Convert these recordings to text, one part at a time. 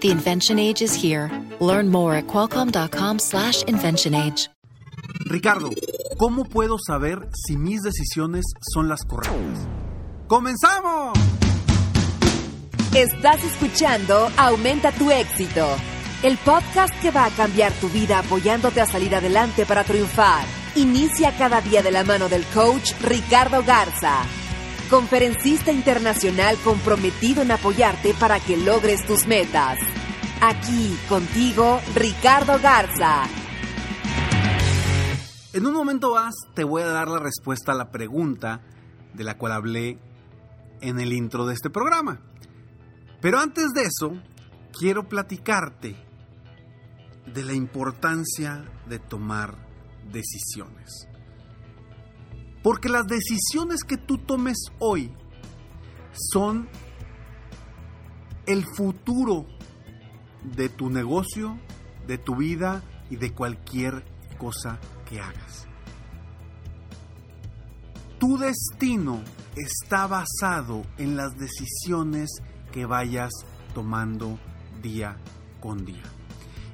The invention age is here. Learn more at qualcomm.com/slash invention age. Ricardo, ¿cómo puedo saber si mis decisiones son las correctas? ¡Comenzamos! Estás escuchando Aumenta tu éxito el podcast que va a cambiar tu vida apoyándote a salir adelante para triunfar. Inicia cada día de la mano del coach Ricardo Garza, conferencista internacional comprometido en apoyarte para que logres tus metas. Aquí contigo, Ricardo Garza. En un momento más te voy a dar la respuesta a la pregunta de la cual hablé en el intro de este programa. Pero antes de eso, quiero platicarte de la importancia de tomar decisiones. Porque las decisiones que tú tomes hoy son el futuro de tu negocio, de tu vida y de cualquier cosa que hagas. Tu destino está basado en las decisiones que vayas tomando día con día.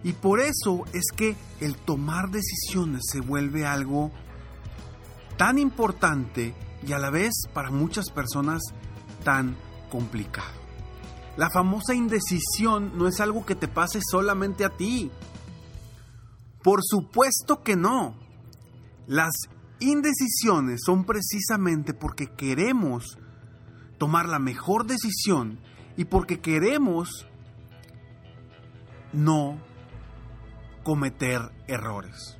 Y por eso es que el tomar decisiones se vuelve algo tan importante y a la vez para muchas personas tan complicado. La famosa indecisión no es algo que te pase solamente a ti. Por supuesto que no. Las indecisiones son precisamente porque queremos tomar la mejor decisión y porque queremos no cometer errores.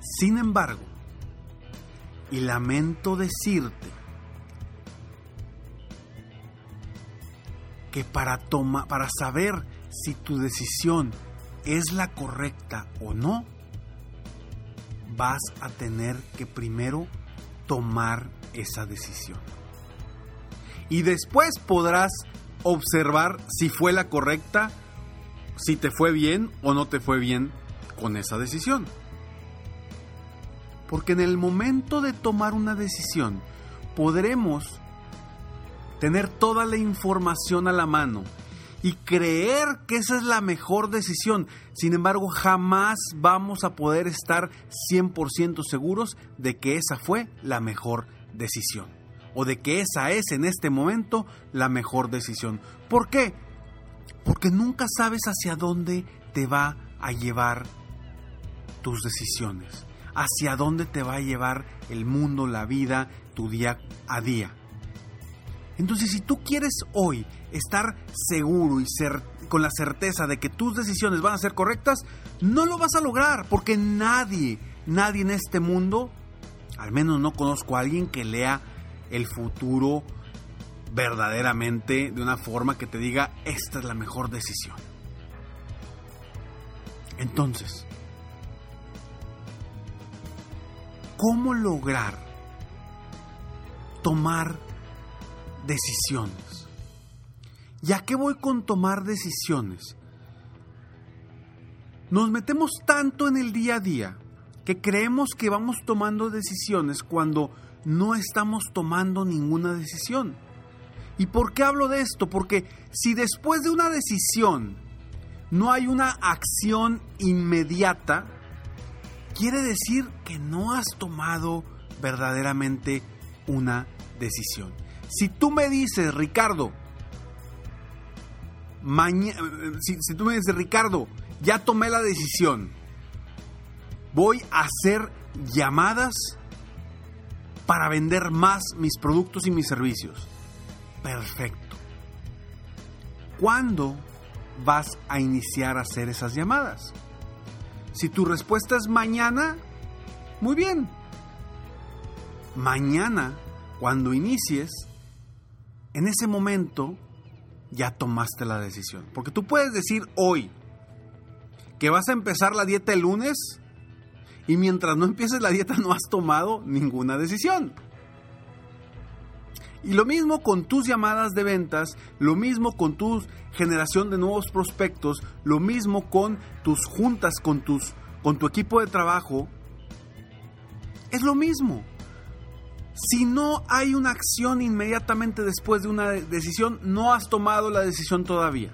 Sin embargo, y lamento decirte que para, para saber si tu decisión es la correcta o no, vas a tener que primero tomar esa decisión. Y después podrás observar si fue la correcta si te fue bien o no te fue bien con esa decisión. Porque en el momento de tomar una decisión podremos tener toda la información a la mano y creer que esa es la mejor decisión. Sin embargo, jamás vamos a poder estar 100% seguros de que esa fue la mejor decisión. O de que esa es en este momento la mejor decisión. ¿Por qué? porque nunca sabes hacia dónde te va a llevar tus decisiones, hacia dónde te va a llevar el mundo, la vida, tu día a día. Entonces, si tú quieres hoy estar seguro y con la certeza de que tus decisiones van a ser correctas, no lo vas a lograr porque nadie, nadie en este mundo, al menos no conozco a alguien que lea el futuro verdaderamente de una forma que te diga, esta es la mejor decisión. Entonces, ¿cómo lograr tomar decisiones? ¿Ya qué voy con tomar decisiones? Nos metemos tanto en el día a día que creemos que vamos tomando decisiones cuando no estamos tomando ninguna decisión. ¿Y por qué hablo de esto? Porque si después de una decisión no hay una acción inmediata, quiere decir que no has tomado verdaderamente una decisión. Si tú me dices, Ricardo, si, si tú me dices, Ricardo, ya tomé la decisión, voy a hacer llamadas para vender más mis productos y mis servicios Perfecto. ¿Cuándo vas a iniciar a hacer esas llamadas? Si tu respuesta es mañana, muy bien. Mañana, cuando inicies, en ese momento ya tomaste la decisión. Porque tú puedes decir hoy, que vas a empezar la dieta el lunes y mientras no empieces la dieta no has tomado ninguna decisión. Y lo mismo con tus llamadas de ventas, lo mismo con tu generación de nuevos prospectos, lo mismo con tus juntas con tus con tu equipo de trabajo. Es lo mismo. Si no hay una acción inmediatamente después de una decisión, no has tomado la decisión todavía.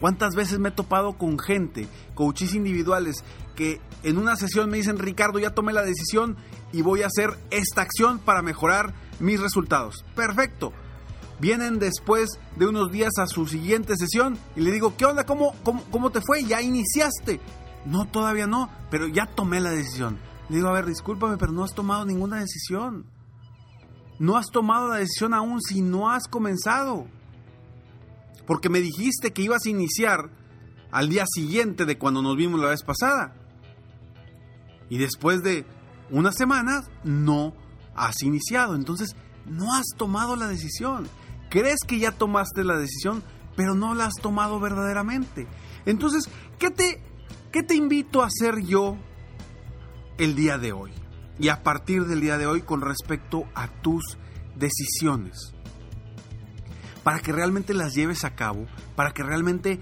¿Cuántas veces me he topado con gente, coaches individuales, que en una sesión me dicen, Ricardo, ya tomé la decisión y voy a hacer esta acción para mejorar mis resultados? Perfecto. Vienen después de unos días a su siguiente sesión y le digo, ¿qué onda? ¿Cómo, cómo, cómo te fue? ¿Ya iniciaste? No, todavía no, pero ya tomé la decisión. Le digo, a ver, discúlpame, pero no has tomado ninguna decisión. No has tomado la decisión aún si no has comenzado. Porque me dijiste que ibas a iniciar al día siguiente de cuando nos vimos la vez pasada. Y después de unas semanas no has iniciado. Entonces, no has tomado la decisión. Crees que ya tomaste la decisión, pero no la has tomado verdaderamente. Entonces, ¿qué te, qué te invito a hacer yo el día de hoy? Y a partir del día de hoy con respecto a tus decisiones para que realmente las lleves a cabo, para que realmente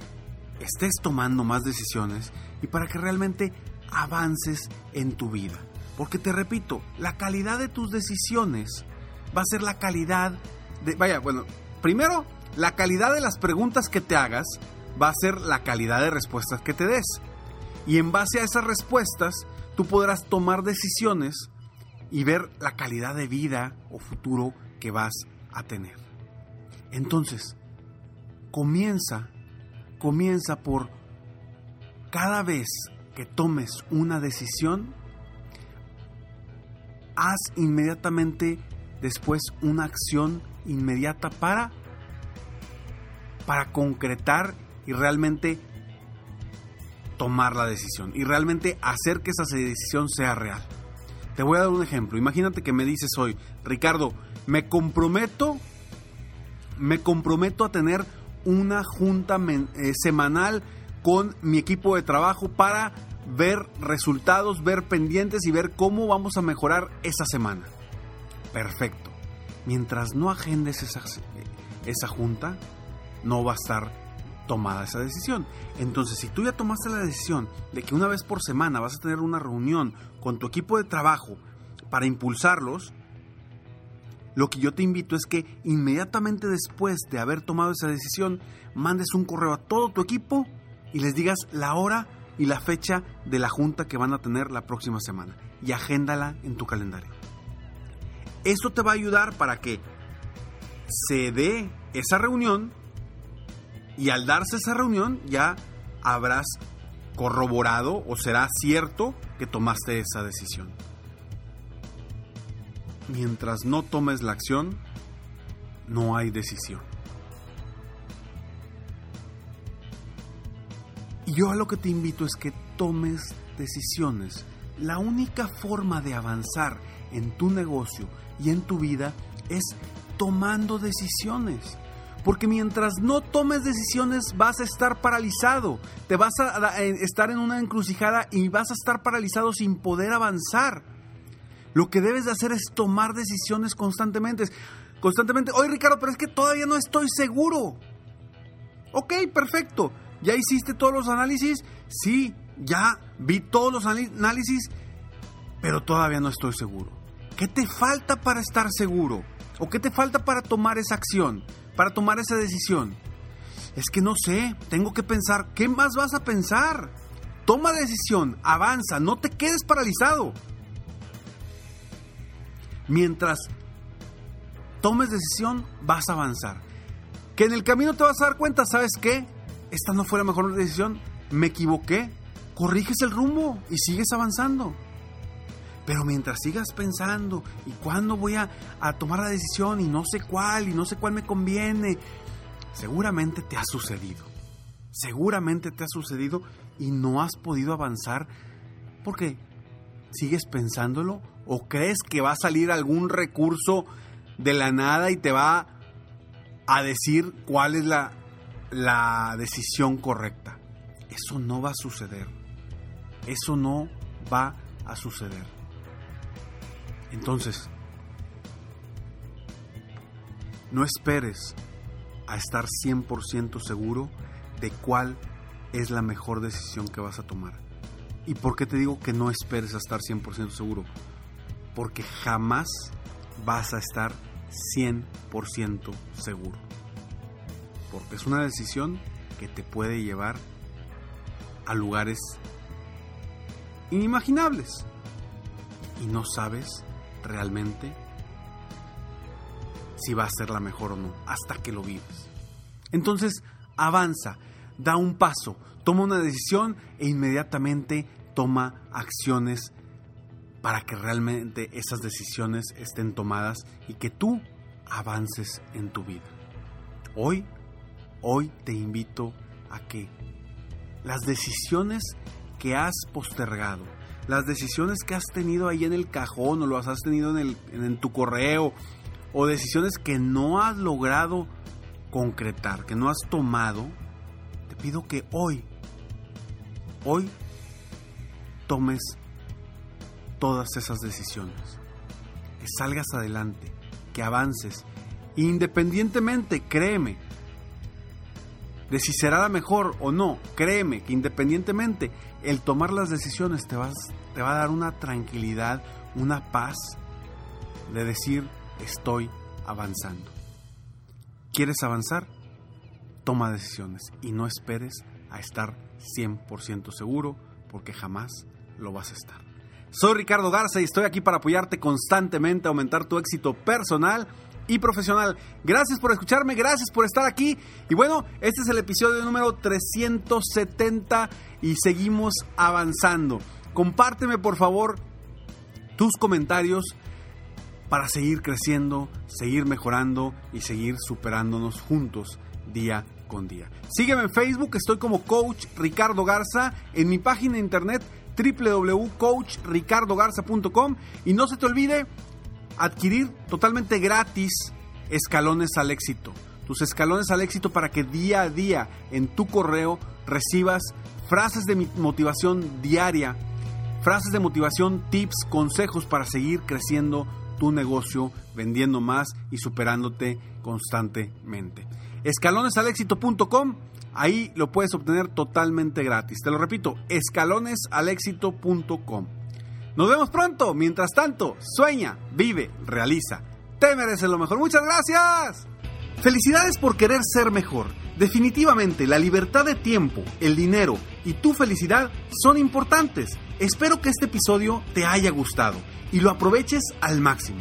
estés tomando más decisiones y para que realmente avances en tu vida. Porque te repito, la calidad de tus decisiones va a ser la calidad de... Vaya, bueno, primero, la calidad de las preguntas que te hagas va a ser la calidad de respuestas que te des. Y en base a esas respuestas, tú podrás tomar decisiones y ver la calidad de vida o futuro que vas a tener. Entonces, comienza, comienza por cada vez que tomes una decisión, haz inmediatamente después una acción inmediata para para concretar y realmente tomar la decisión y realmente hacer que esa decisión sea real. Te voy a dar un ejemplo. Imagínate que me dices hoy, Ricardo, me comprometo me comprometo a tener una junta eh, semanal con mi equipo de trabajo para ver resultados, ver pendientes y ver cómo vamos a mejorar esa semana. Perfecto. Mientras no agendes esa, esa junta, no va a estar tomada esa decisión. Entonces, si tú ya tomaste la decisión de que una vez por semana vas a tener una reunión con tu equipo de trabajo para impulsarlos, lo que yo te invito es que inmediatamente después de haber tomado esa decisión, mandes un correo a todo tu equipo y les digas la hora y la fecha de la junta que van a tener la próxima semana y agéndala en tu calendario. Esto te va a ayudar para que se dé esa reunión y al darse esa reunión ya habrás corroborado o será cierto que tomaste esa decisión mientras no tomes la acción, no hay decisión. Y yo a lo que te invito es que tomes decisiones. La única forma de avanzar en tu negocio y en tu vida es tomando decisiones. Porque mientras no tomes decisiones vas a estar paralizado, te vas a estar en una encrucijada y vas a estar paralizado sin poder avanzar. Lo que debes de hacer es tomar decisiones constantemente. Constantemente, oye Ricardo, pero es que todavía no estoy seguro. Ok, perfecto. ¿Ya hiciste todos los análisis? Sí, ya vi todos los análisis, pero todavía no estoy seguro. ¿Qué te falta para estar seguro? ¿O qué te falta para tomar esa acción? Para tomar esa decisión. Es que no sé, tengo que pensar. ¿Qué más vas a pensar? Toma decisión, avanza, no te quedes paralizado mientras tomes decisión, vas a avanzar. Que en el camino te vas a dar cuenta, ¿sabes qué? Esta no fue la mejor decisión, me equivoqué, corriges el rumbo y sigues avanzando. Pero mientras sigas pensando, ¿y cuándo voy a, tomar la decisión? Y no sé cuál, y no sé cuál me conviene. Seguramente te ha sucedido. Seguramente te ha sucedido y no has podido avanzar porque sigues pensándolo ¿O crees que va a salir algún recurso de la nada y te va a decir cuál es la decisión correcta? Eso no va a suceder. Eso no va a suceder. Entonces, no esperes a estar 100% seguro de cuál es la mejor decisión que vas a tomar. ¿Y por qué te digo que no esperes a estar 100% seguro? Porque jamás vas a estar 100% seguro. Porque es una decisión que te puede llevar a lugares inimaginables. Y no sabes realmente si va a ser la mejor o no, hasta que lo vives. Entonces, avanza, da un paso, toma una decisión e inmediatamente toma acciones para que realmente esas decisiones estén tomadas y que tú avances en tu vida. Hoy, hoy te invito a que las decisiones que has postergado, las decisiones que has tenido ahí en el cajón o las has tenido en, el, en tu correo o decisiones que no has logrado concretar, que no has tomado, te pido que hoy, hoy tomes todas esas decisiones, que salgas adelante, que avances, independientemente, créeme, de si será la mejor o no, créeme que independientemente el tomar las decisiones te, vas, te va a dar una tranquilidad, una paz de decir estoy avanzando. ¿Quieres avanzar? Toma decisiones y no esperes a estar 100% seguro porque jamás lo vas a estar. Soy Ricardo Garza y estoy aquí para apoyarte constantemente a aumentar tu éxito personal y profesional. Gracias por escucharme, gracias por estar aquí. Y bueno, este es el episodio número 370 y seguimos avanzando. Compárteme por favor tus comentarios para seguir creciendo, seguir mejorando y seguir superándonos juntos día con día. Sígueme en Facebook, estoy como Coach Ricardo Garza, en mi página de internet www.coachricardogarza.com y no se te olvide adquirir totalmente gratis escalones al éxito. Tus escalones al éxito para que día a día en tu correo recibas frases de motivación diaria, frases de motivación, tips, consejos para seguir creciendo tu negocio, vendiendo más y superándote constantemente. Escalonesalexito.com, ahí lo puedes obtener totalmente gratis. Te lo repito, escalonesalexito.com. Nos vemos pronto. Mientras tanto, sueña, vive, realiza. Te mereces lo mejor. Muchas gracias. Felicidades por querer ser mejor. Definitivamente, la libertad de tiempo, el dinero y tu felicidad son importantes. Espero que este episodio te haya gustado y lo aproveches al máximo.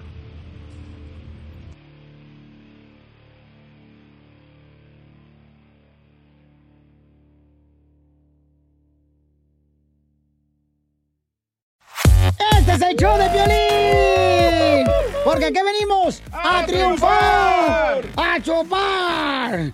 Este es el show de violín. Porque aquí venimos a, triunfar, a chupar.